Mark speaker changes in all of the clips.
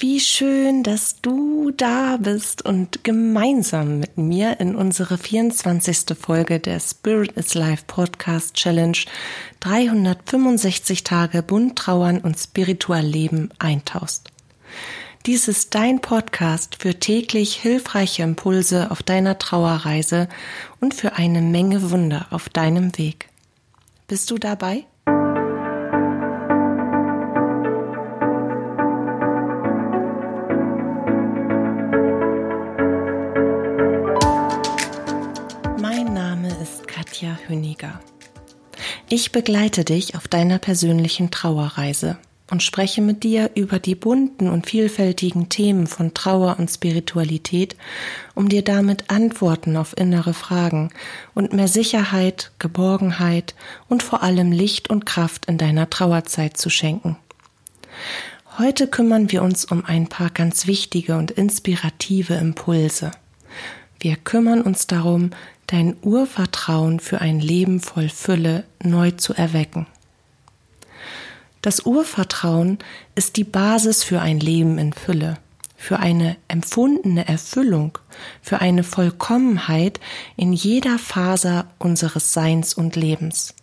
Speaker 1: Wie schön, dass du da bist und gemeinsam mit mir in unsere 24. Folge der Spirit is Life Podcast Challenge 365 Tage bunt trauern und spiritual leben eintauchst. Dies ist dein Podcast für täglich hilfreiche Impulse auf deiner Trauerreise und für eine Menge Wunder auf deinem Weg. Bist du dabei? Ich begleite dich auf deiner persönlichen Trauerreise und spreche mit dir über die bunten und vielfältigen Themen von Trauer und Spiritualität, um dir damit Antworten auf innere Fragen und mehr Sicherheit, Geborgenheit und vor allem Licht und Kraft in deiner Trauerzeit zu schenken. Heute kümmern wir uns um ein paar ganz wichtige und inspirative Impulse. Wir kümmern uns darum, dein Urvertrauen für ein Leben voll Fülle neu zu erwecken. Das Urvertrauen ist die Basis für ein Leben in Fülle, für eine empfundene Erfüllung, für eine Vollkommenheit in jeder Faser unseres Seins und Lebens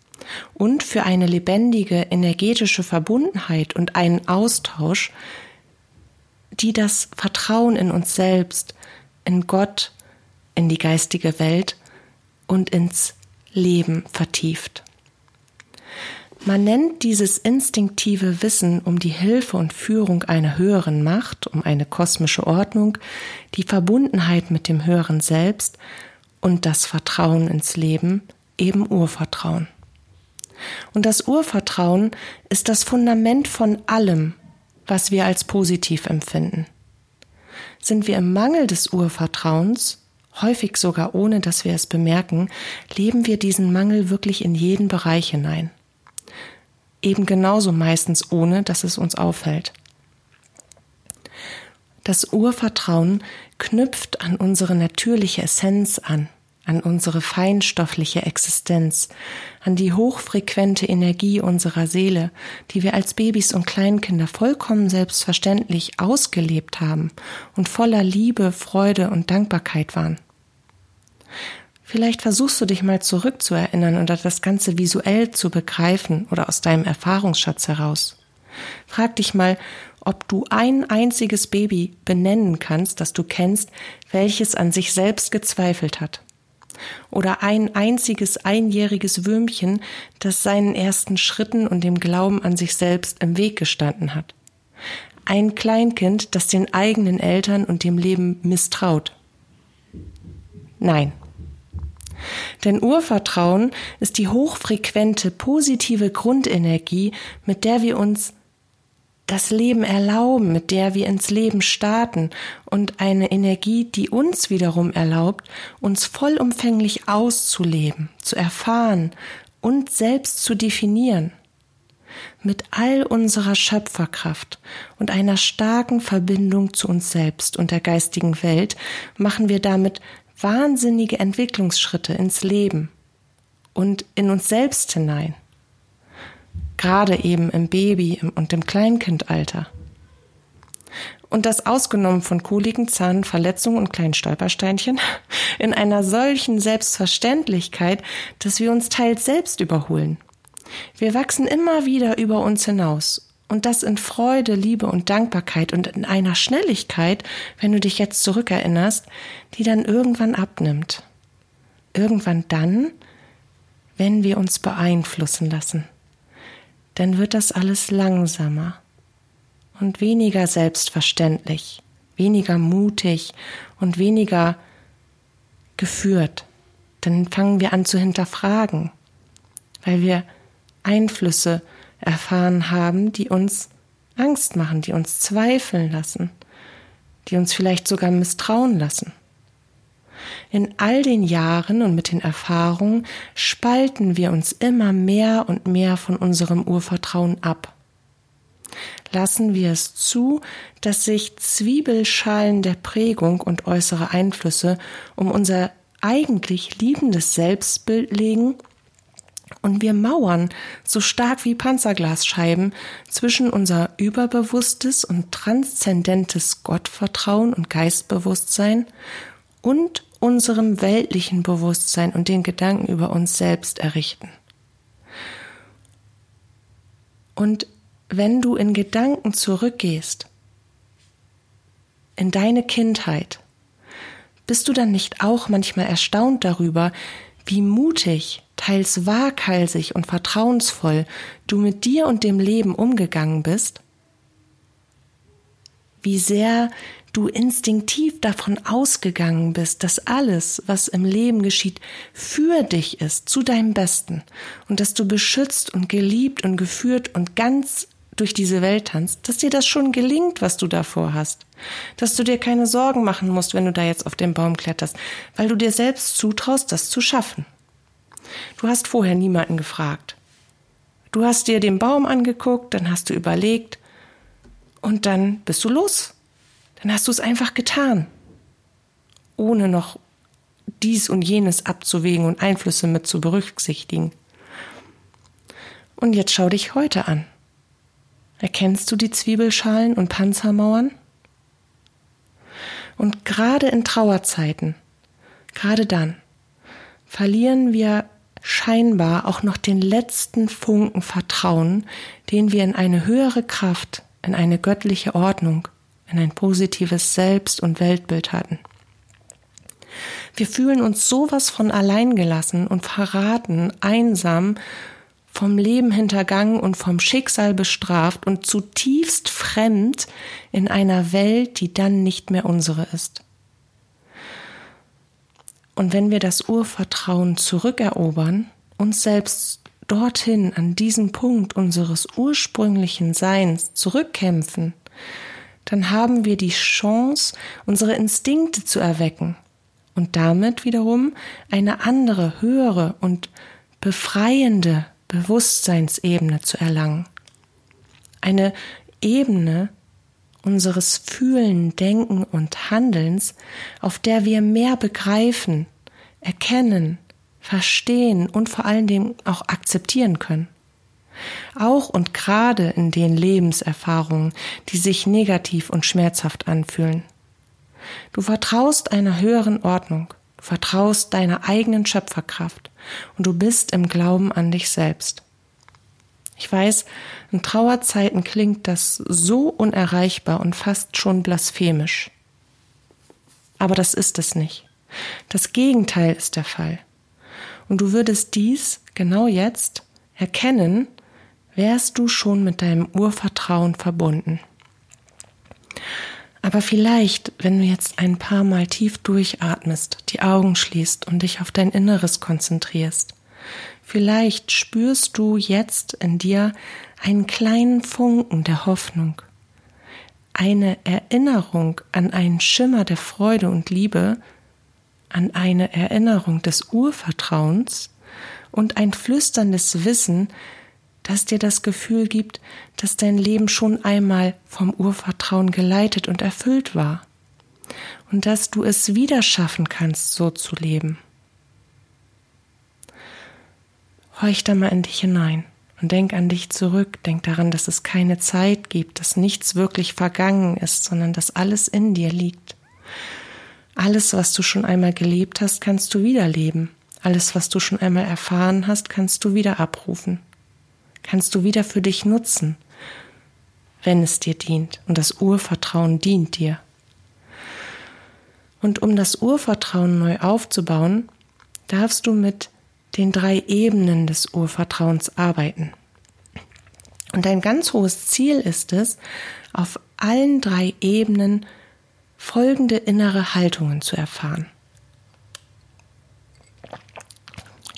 Speaker 1: und für eine lebendige energetische Verbundenheit und einen Austausch, die das Vertrauen in uns selbst, in Gott, in die geistige Welt und ins Leben vertieft. Man nennt dieses instinktive Wissen um die Hilfe und Führung einer höheren Macht, um eine kosmische Ordnung, die Verbundenheit mit dem höheren Selbst und das Vertrauen ins Leben eben Urvertrauen. Und das Urvertrauen ist das Fundament von allem, was wir als positiv empfinden. Sind wir im Mangel des Urvertrauens, häufig sogar ohne dass wir es bemerken, leben wir diesen Mangel wirklich in jeden Bereich hinein. Eben genauso meistens ohne, dass es uns auffällt. Das Urvertrauen knüpft an unsere natürliche Essenz an, an unsere feinstoffliche Existenz, an die hochfrequente Energie unserer Seele, die wir als Babys und Kleinkinder vollkommen selbstverständlich ausgelebt haben und voller Liebe, Freude und Dankbarkeit waren. Vielleicht versuchst du dich mal zurückzuerinnern oder das Ganze visuell zu begreifen oder aus deinem Erfahrungsschatz heraus. Frag dich mal, ob du ein einziges Baby benennen kannst, das du kennst, welches an sich selbst gezweifelt hat. Oder ein einziges einjähriges Würmchen, das seinen ersten Schritten und dem Glauben an sich selbst im Weg gestanden hat. Ein Kleinkind, das den eigenen Eltern und dem Leben misstraut. Nein. Denn Urvertrauen ist die hochfrequente, positive Grundenergie, mit der wir uns das Leben erlauben, mit der wir ins Leben starten und eine Energie, die uns wiederum erlaubt, uns vollumfänglich auszuleben, zu erfahren und selbst zu definieren. Mit all unserer Schöpferkraft und einer starken Verbindung zu uns selbst und der geistigen Welt machen wir damit wahnsinnige Entwicklungsschritte ins Leben und in uns selbst hinein. Gerade eben im Baby und im Kleinkindalter. Und das ausgenommen von Koliken, Zahn, Verletzungen und kleinen Stolpersteinchen in einer solchen Selbstverständlichkeit, dass wir uns teils selbst überholen. Wir wachsen immer wieder über uns hinaus und das in Freude, Liebe und Dankbarkeit und in einer Schnelligkeit, wenn du dich jetzt zurückerinnerst, die dann irgendwann abnimmt. Irgendwann dann, wenn wir uns beeinflussen lassen. Dann wird das alles langsamer und weniger selbstverständlich, weniger mutig und weniger geführt. Dann fangen wir an zu hinterfragen, weil wir Einflüsse erfahren haben, die uns Angst machen, die uns zweifeln lassen, die uns vielleicht sogar misstrauen lassen. In all den Jahren und mit den Erfahrungen spalten wir uns immer mehr und mehr von unserem Urvertrauen ab. Lassen wir es zu, dass sich Zwiebelschalen der Prägung und äußere Einflüsse um unser eigentlich liebendes Selbstbild legen Und wir mauern so stark wie Panzerglasscheiben zwischen unser überbewusstes und transzendentes Gottvertrauen und Geistbewusstsein und unserem weltlichen Bewusstsein und den Gedanken über uns selbst errichten. Und wenn du in Gedanken zurückgehst, in deine Kindheit, bist du dann nicht auch manchmal erstaunt darüber, wie mutig, teils waghalsig und vertrauensvoll du mit dir und dem Leben umgegangen bist? Wie sehr du instinktiv davon ausgegangen bist, dass alles, was im Leben geschieht, für dich ist, zu deinem Besten, und dass du beschützt und geliebt und geführt und ganz durch diese Welt tanzt, dass dir das schon gelingt, was du davor hast. Dass du dir keine Sorgen machen musst, wenn du da jetzt auf den Baum kletterst, weil du dir selbst zutraust, das zu schaffen. Du hast vorher niemanden gefragt. Du hast dir den Baum angeguckt, dann hast du überlegt und dann bist du los. Dann hast du es einfach getan, ohne noch dies und jenes abzuwägen und Einflüsse mit zu berücksichtigen. Und jetzt schau dich heute an. Erkennst du die Zwiebelschalen und Panzermauern? Und gerade in Trauerzeiten, gerade dann, verlieren wir scheinbar auch noch den letzten Funken Vertrauen, den wir in eine höhere Kraft, in eine göttliche Ordnung, in ein positives Selbst- und Weltbild hatten. Wir fühlen uns sowas von alleingelassen und verraten, einsam vom Leben hintergangen und vom Schicksal bestraft und zutiefst fremd in einer Welt, die dann nicht mehr unsere ist. Und wenn wir das Urvertrauen zurückerobern, uns selbst dorthin an diesen Punkt unseres ursprünglichen Seins zurückkämpfen, dann haben wir die Chance, unsere Instinkte zu erwecken und damit wiederum eine andere, höhere und befreiende Bewusstseinsebene zu erlangen. Eine Ebene unseres Fühlen, Denken und Handelns, auf der wir mehr begreifen, erkennen, verstehen und vor allen Dingen auch akzeptieren können. Auch und gerade in den Lebenserfahrungen, die sich negativ und schmerzhaft anfühlen. Du vertraust einer höheren Ordnung, du vertraust deiner eigenen Schöpferkraft und du bist im Glauben an dich selbst. Ich weiß, in Trauerzeiten klingt das so unerreichbar und fast schon blasphemisch. Aber das ist es nicht. Das Gegenteil ist der Fall. Und du würdest dies genau jetzt erkennen, wärst du schon mit deinem Urvertrauen verbunden. Aber vielleicht, wenn du jetzt ein paar Mal tief durchatmest, die Augen schließt und dich auf dein Inneres konzentrierst, vielleicht spürst du jetzt in dir einen kleinen Funken der Hoffnung, eine Erinnerung an einen Schimmer der Freude und Liebe, an eine Erinnerung des Urvertrauens und ein flüsterndes Wissen, das dir das Gefühl gibt, dass dein Leben schon einmal vom Urvertrauen geleitet und erfüllt war und dass du es wieder schaffen kannst, so zu leben. Horch da mal in dich hinein und denk an dich zurück, denk daran, dass es keine Zeit gibt, dass nichts wirklich vergangen ist, sondern dass alles in dir liegt. Alles, was du schon einmal gelebt hast, kannst du wiederleben. Alles, was du schon einmal erfahren hast, kannst du wieder abrufen kannst du wieder für dich nutzen, wenn es dir dient. Und das Urvertrauen dient dir. Und um das Urvertrauen neu aufzubauen, darfst du mit den drei Ebenen des Urvertrauens arbeiten. Und ein ganz hohes Ziel ist es, auf allen drei Ebenen folgende innere Haltungen zu erfahren.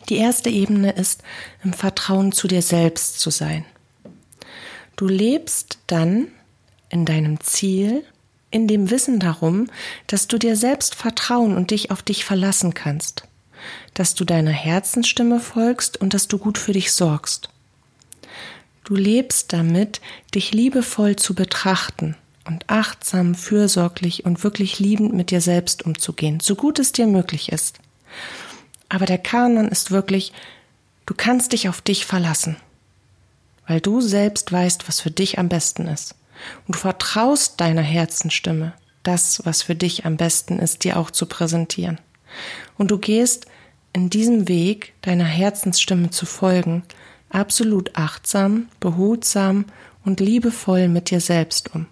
Speaker 1: Die erste Ebene ist, im Vertrauen zu dir selbst zu sein. Du lebst dann in deinem Ziel, in dem Wissen darum, dass du dir selbst vertrauen und dich auf dich verlassen kannst, dass du deiner Herzensstimme folgst und dass du gut für dich sorgst. Du lebst damit, dich liebevoll zu betrachten und achtsam, fürsorglich und wirklich liebend mit dir selbst umzugehen, so gut es dir möglich ist. Aber der Kanon ist wirklich Du kannst dich auf dich verlassen, weil du selbst weißt, was für dich am besten ist. Und du vertraust deiner Herzenstimme, das, was für dich am besten ist, dir auch zu präsentieren. Und du gehst in diesem Weg deiner Herzensstimme zu folgen, absolut achtsam, behutsam und liebevoll mit dir selbst um,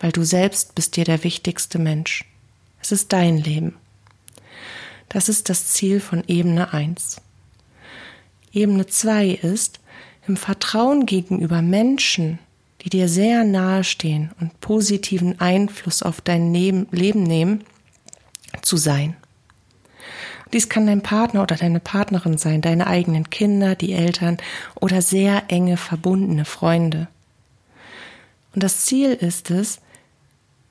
Speaker 1: weil du selbst bist dir der wichtigste Mensch. Es ist dein Leben. Das ist das Ziel von Ebene 1. Ebene 2 ist, im Vertrauen gegenüber Menschen, die dir sehr nahe stehen und positiven Einfluss auf dein Leben nehmen, zu sein. Dies kann dein Partner oder deine Partnerin sein, deine eigenen Kinder, die Eltern oder sehr enge verbundene Freunde. Und das Ziel ist es,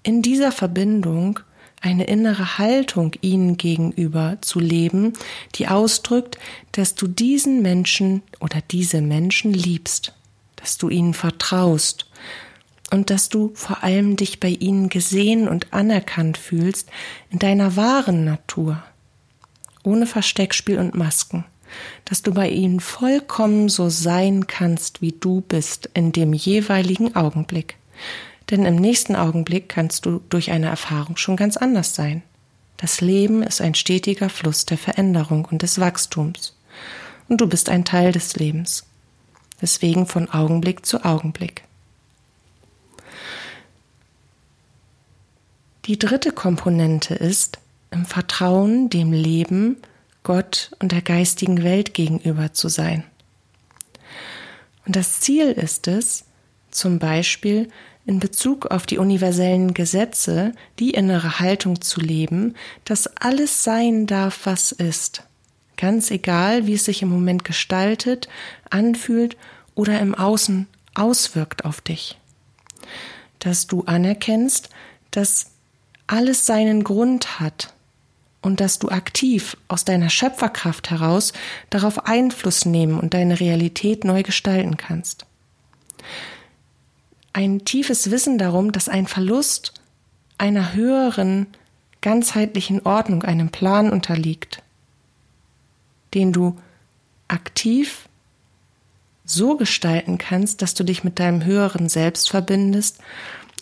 Speaker 1: in dieser Verbindung eine innere Haltung ihnen gegenüber zu leben, die ausdrückt, dass du diesen Menschen oder diese Menschen liebst, dass du ihnen vertraust und dass du vor allem dich bei ihnen gesehen und anerkannt fühlst in deiner wahren Natur, ohne Versteckspiel und Masken, dass du bei ihnen vollkommen so sein kannst, wie du bist in dem jeweiligen Augenblick. Denn im nächsten Augenblick kannst du durch eine Erfahrung schon ganz anders sein. Das Leben ist ein stetiger Fluss der Veränderung und des Wachstums. Und du bist ein Teil des Lebens. Deswegen von Augenblick zu Augenblick. Die dritte Komponente ist, im Vertrauen dem Leben, Gott und der geistigen Welt gegenüber zu sein. Und das Ziel ist es, zum Beispiel in Bezug auf die universellen Gesetze die innere Haltung zu leben, dass alles sein darf, was ist. Ganz egal, wie es sich im Moment gestaltet, anfühlt oder im Außen auswirkt auf dich. Dass du anerkennst, dass alles seinen Grund hat und dass du aktiv aus deiner Schöpferkraft heraus darauf Einfluss nehmen und deine Realität neu gestalten kannst. Ein tiefes Wissen darum, dass ein Verlust einer höheren, ganzheitlichen Ordnung, einem Plan unterliegt, den du aktiv so gestalten kannst, dass du dich mit deinem höheren Selbst verbindest,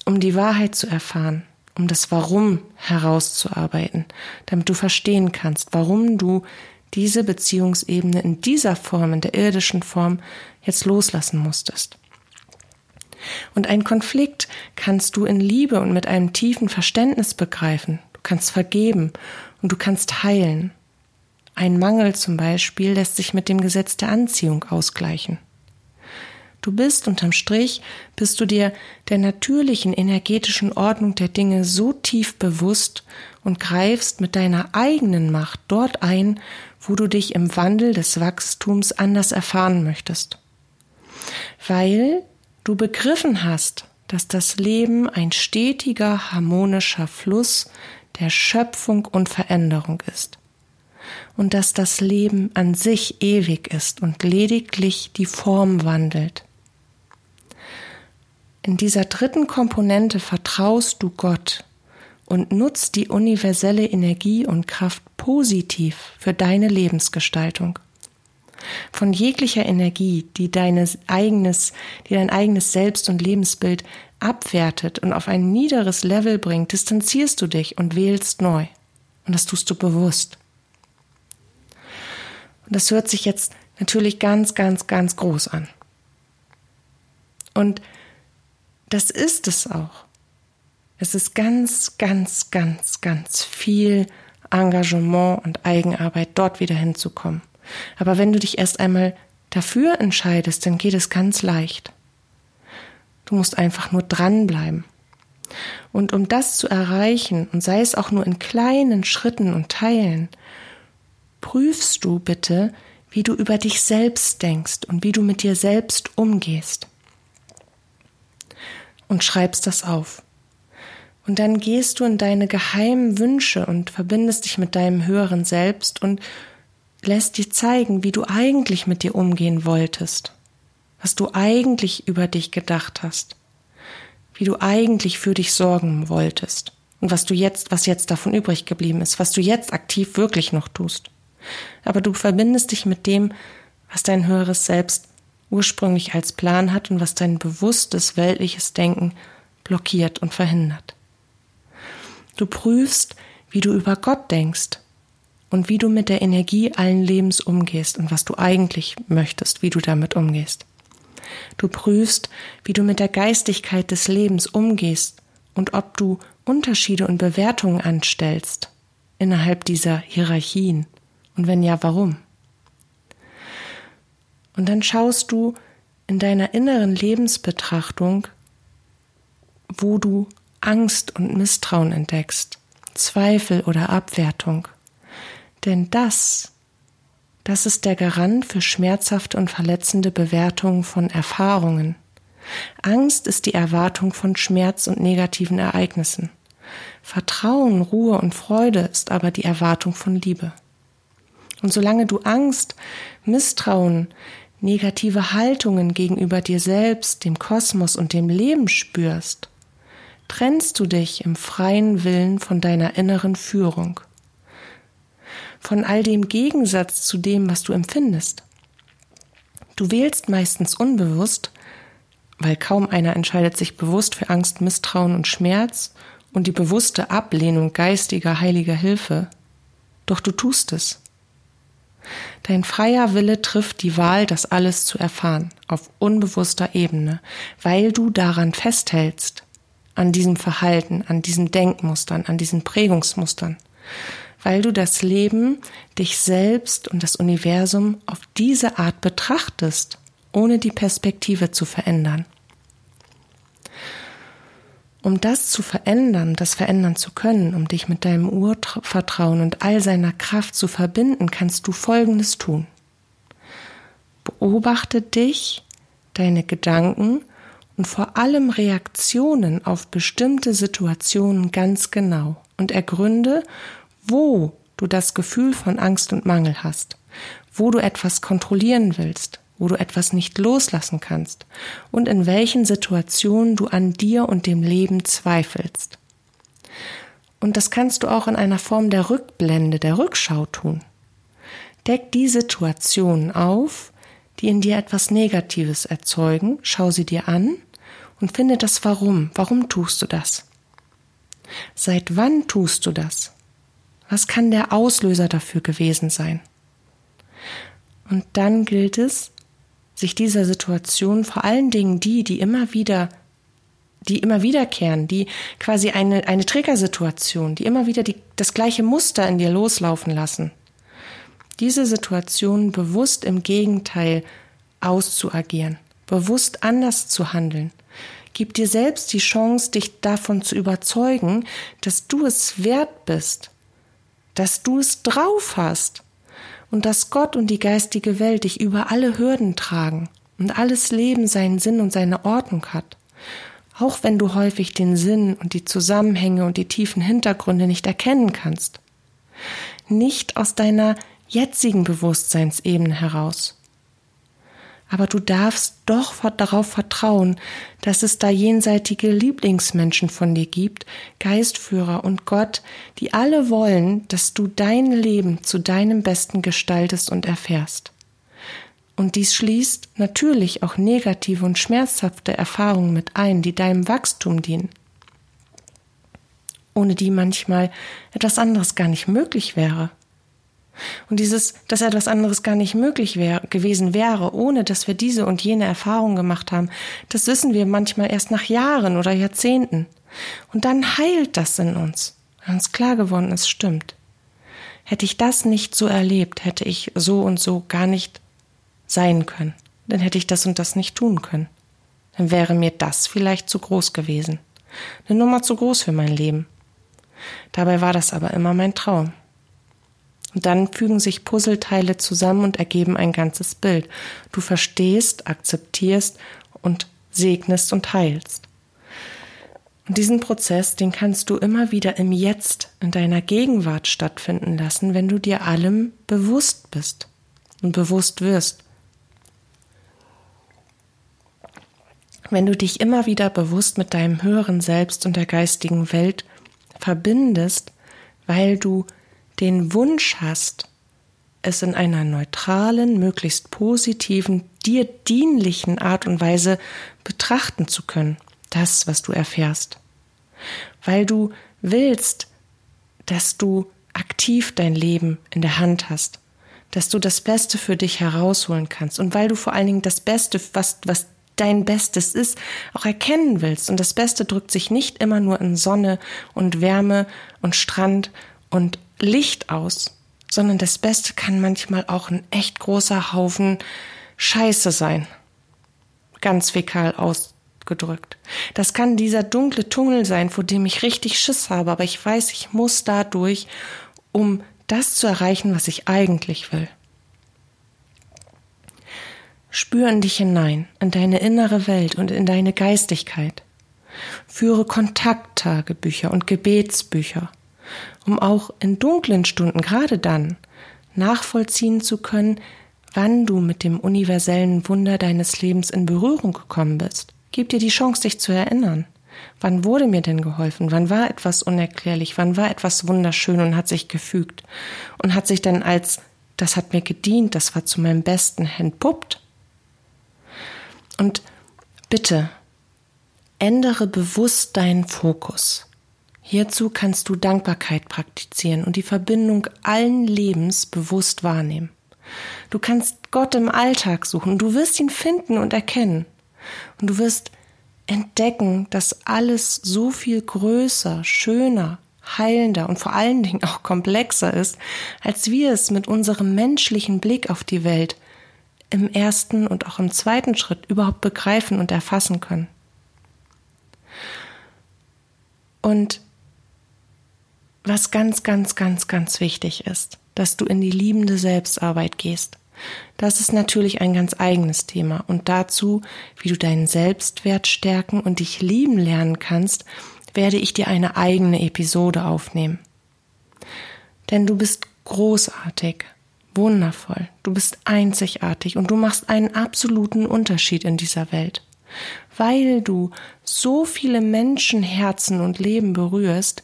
Speaker 1: um die Wahrheit zu erfahren, um das Warum herauszuarbeiten, damit du verstehen kannst, warum du diese Beziehungsebene in dieser Form, in der irdischen Form, jetzt loslassen musstest. Und einen Konflikt kannst du in Liebe und mit einem tiefen Verständnis begreifen. Du kannst vergeben und du kannst heilen. Ein Mangel zum Beispiel lässt sich mit dem Gesetz der Anziehung ausgleichen. Du bist unterm Strich, bist du dir der natürlichen energetischen Ordnung der Dinge so tief bewusst und greifst mit deiner eigenen Macht dort ein, wo du dich im Wandel des Wachstums anders erfahren möchtest. Weil du begriffen hast, dass das Leben ein stetiger, harmonischer Fluss der Schöpfung und Veränderung ist und dass das Leben an sich ewig ist und lediglich die Form wandelt. In dieser dritten Komponente vertraust du Gott und nutzt die universelle Energie und Kraft positiv für deine Lebensgestaltung von jeglicher Energie, die deines eigenes, die dein eigenes Selbst- und Lebensbild abwertet und auf ein niederes Level bringt, distanzierst du dich und wählst neu. Und das tust du bewusst. Und das hört sich jetzt natürlich ganz, ganz, ganz groß an. Und das ist es auch. Es ist ganz, ganz, ganz, ganz viel Engagement und Eigenarbeit, dort wieder hinzukommen. Aber wenn du dich erst einmal dafür entscheidest, dann geht es ganz leicht. Du musst einfach nur dranbleiben. Und um das zu erreichen, und sei es auch nur in kleinen Schritten und Teilen, prüfst du bitte, wie du über dich selbst denkst und wie du mit dir selbst umgehst. Und schreibst das auf. Und dann gehst du in deine geheimen Wünsche und verbindest dich mit deinem höheren Selbst und lässt dir zeigen, wie du eigentlich mit dir umgehen wolltest, was du eigentlich über dich gedacht hast, wie du eigentlich für dich sorgen wolltest und was du jetzt, was jetzt davon übrig geblieben ist, was du jetzt aktiv wirklich noch tust. Aber du verbindest dich mit dem, was dein höheres Selbst ursprünglich als Plan hat und was dein bewusstes weltliches Denken blockiert und verhindert. Du prüfst, wie du über Gott denkst und wie du mit der Energie allen Lebens umgehst und was du eigentlich möchtest, wie du damit umgehst. Du prüfst, wie du mit der Geistigkeit des Lebens umgehst und ob du Unterschiede und Bewertungen anstellst innerhalb dieser Hierarchien und wenn ja, warum? Und dann schaust du in deiner inneren Lebensbetrachtung, wo du Angst und Misstrauen entdeckst, Zweifel oder Abwertung. Denn das, das ist der Garant für schmerzhafte und verletzende Bewertungen von Erfahrungen. Angst ist die Erwartung von Schmerz und negativen Ereignissen. Vertrauen, Ruhe und Freude ist aber die Erwartung von Liebe. Und solange du Angst, Misstrauen, negative Haltungen gegenüber dir selbst, dem Kosmos und dem Leben spürst, trennst du dich im freien Willen von deiner inneren Führung von all dem Gegensatz zu dem, was du empfindest. Du wählst meistens unbewusst, weil kaum einer entscheidet sich bewusst für Angst, Misstrauen und Schmerz und die bewusste Ablehnung geistiger heiliger Hilfe, doch du tust es. Dein freier Wille trifft die Wahl, das alles zu erfahren, auf unbewusster Ebene, weil du daran festhältst, an diesem Verhalten, an diesen Denkmustern, an diesen Prägungsmustern weil du das Leben, dich selbst und das Universum auf diese Art betrachtest, ohne die Perspektive zu verändern. Um das zu verändern, das verändern zu können, um dich mit deinem Urvertrauen und all seiner Kraft zu verbinden, kannst du Folgendes tun. Beobachte dich, deine Gedanken und vor allem Reaktionen auf bestimmte Situationen ganz genau und ergründe, wo du das Gefühl von Angst und Mangel hast, wo du etwas kontrollieren willst, wo du etwas nicht loslassen kannst und in welchen Situationen du an dir und dem Leben zweifelst. Und das kannst du auch in einer Form der Rückblende, der Rückschau tun. Deck die Situationen auf, die in dir etwas Negatives erzeugen, schau sie dir an und finde das Warum. Warum tust du das? Seit wann tust du das? Was kann der Auslöser dafür gewesen sein? Und dann gilt es, sich dieser Situation, vor allen Dingen die, die immer wieder, die immer wiederkehren, die quasi eine, eine Triggersituation, die immer wieder die, das gleiche Muster in dir loslaufen lassen, diese Situation bewusst im Gegenteil auszuagieren, bewusst anders zu handeln. Gib dir selbst die Chance, dich davon zu überzeugen, dass du es wert bist, dass du es drauf hast und dass Gott und die geistige Welt dich über alle Hürden tragen und alles Leben seinen Sinn und seine Ordnung hat. Auch wenn du häufig den Sinn und die Zusammenhänge und die tiefen Hintergründe nicht erkennen kannst. Nicht aus deiner jetzigen Bewusstseinsebene heraus, aber du darfst doch darauf vertrauen, dass es da jenseitige Lieblingsmenschen von dir gibt, Geistführer und Gott, die alle wollen, dass du dein Leben zu deinem Besten gestaltest und erfährst. Und dies schließt natürlich auch negative und schmerzhafte Erfahrungen mit ein, die deinem Wachstum dienen, ohne die manchmal etwas anderes gar nicht möglich wäre. Und dieses, dass etwas anderes gar nicht möglich wär, gewesen wäre, ohne dass wir diese und jene Erfahrung gemacht haben, das wissen wir manchmal erst nach Jahren oder Jahrzehnten. Und dann heilt das in uns, weil uns klar geworden ist, stimmt. Hätte ich das nicht so erlebt, hätte ich so und so gar nicht sein können. Dann hätte ich das und das nicht tun können. Dann wäre mir das vielleicht zu groß gewesen. Eine Nummer zu groß für mein Leben. Dabei war das aber immer mein Traum. Und dann fügen sich Puzzleteile zusammen und ergeben ein ganzes Bild. Du verstehst, akzeptierst und segnest und heilst. Und diesen Prozess, den kannst du immer wieder im Jetzt, in deiner Gegenwart stattfinden lassen, wenn du dir allem bewusst bist und bewusst wirst. Wenn du dich immer wieder bewusst mit deinem höheren Selbst und der geistigen Welt verbindest, weil du den Wunsch hast, es in einer neutralen, möglichst positiven, dir dienlichen Art und Weise betrachten zu können, das, was du erfährst. Weil du willst, dass du aktiv dein Leben in der Hand hast, dass du das Beste für dich herausholen kannst und weil du vor allen Dingen das Beste, was, was dein Bestes ist, auch erkennen willst. Und das Beste drückt sich nicht immer nur in Sonne und Wärme und Strand und Licht aus, sondern das Beste kann manchmal auch ein echt großer Haufen Scheiße sein. Ganz fäkal ausgedrückt. Das kann dieser dunkle Tunnel sein, vor dem ich richtig Schiss habe, aber ich weiß, ich muss da durch, um das zu erreichen, was ich eigentlich will. Spür in dich hinein, in deine innere Welt und in deine Geistigkeit. Führe Kontakttagebücher und Gebetsbücher, um auch in dunklen Stunden, gerade dann, nachvollziehen zu können, wann du mit dem universellen Wunder deines Lebens in Berührung gekommen bist. Gib dir die Chance, dich zu erinnern. Wann wurde mir denn geholfen? Wann war etwas unerklärlich? Wann war etwas wunderschön und hat sich gefügt? Und hat sich dann als, das hat mir gedient, das war zu meinem Besten entpuppt? Und bitte, ändere bewusst deinen Fokus. Hierzu kannst du Dankbarkeit praktizieren und die Verbindung allen Lebens bewusst wahrnehmen. Du kannst Gott im Alltag suchen, du wirst ihn finden und erkennen. Und du wirst entdecken, dass alles so viel größer, schöner, heilender und vor allen Dingen auch komplexer ist, als wir es mit unserem menschlichen Blick auf die Welt im ersten und auch im zweiten Schritt überhaupt begreifen und erfassen können. Und was ganz, ganz, ganz, ganz wichtig ist, dass du in die liebende Selbstarbeit gehst. Das ist natürlich ein ganz eigenes Thema und dazu, wie du deinen Selbstwert stärken und dich lieben lernen kannst, werde ich dir eine eigene Episode aufnehmen. Denn du bist großartig wundervoll, du bist einzigartig und du machst einen absoluten Unterschied in dieser Welt. Weil du so viele Menschenherzen und Leben berührst,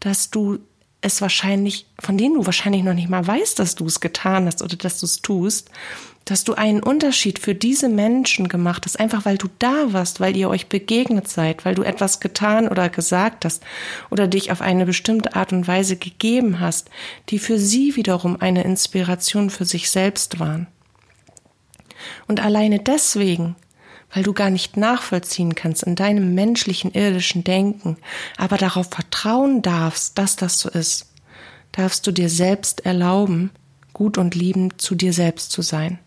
Speaker 1: dass du es wahrscheinlich, von denen du wahrscheinlich noch nicht mal weißt, dass du es getan hast oder dass du es tust, dass du einen Unterschied für diese Menschen gemacht hast, einfach weil du da warst, weil ihr euch begegnet seid, weil du etwas getan oder gesagt hast oder dich auf eine bestimmte Art und Weise gegeben hast, die für sie wiederum eine Inspiration für sich selbst waren. Und alleine deswegen weil du gar nicht nachvollziehen kannst in deinem menschlichen irdischen Denken, aber darauf vertrauen darfst, dass das so ist, darfst du dir selbst erlauben, gut und liebend zu dir selbst zu sein.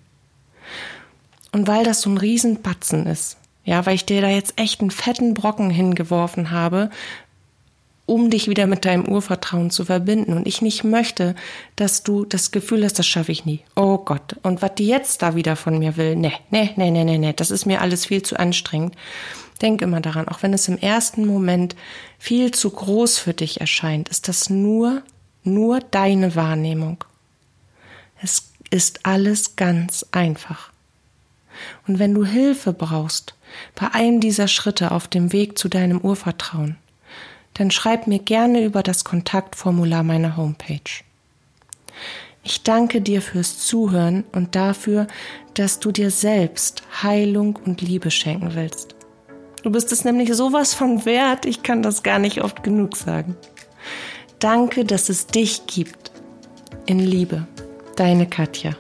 Speaker 1: Und weil das so ein Riesenbatzen ist, ja, weil ich dir da jetzt echt einen fetten Brocken hingeworfen habe, um dich wieder mit deinem Urvertrauen zu verbinden. Und ich nicht möchte, dass du das Gefühl hast, das schaffe ich nie. Oh Gott. Und was die jetzt da wieder von mir will, ne, ne, ne, ne, ne, ne, das ist mir alles viel zu anstrengend. Denk immer daran, auch wenn es im ersten Moment viel zu groß für dich erscheint, ist das nur, nur deine Wahrnehmung. Es ist alles ganz einfach. Und wenn du Hilfe brauchst, bei einem dieser Schritte auf dem Weg zu deinem Urvertrauen, dann schreib mir gerne über das Kontaktformular meiner Homepage. Ich danke dir fürs Zuhören und dafür, dass du dir selbst Heilung und Liebe schenken willst. Du bist es nämlich sowas von wert, ich kann das gar nicht oft genug sagen. Danke, dass es dich gibt. In Liebe, deine Katja.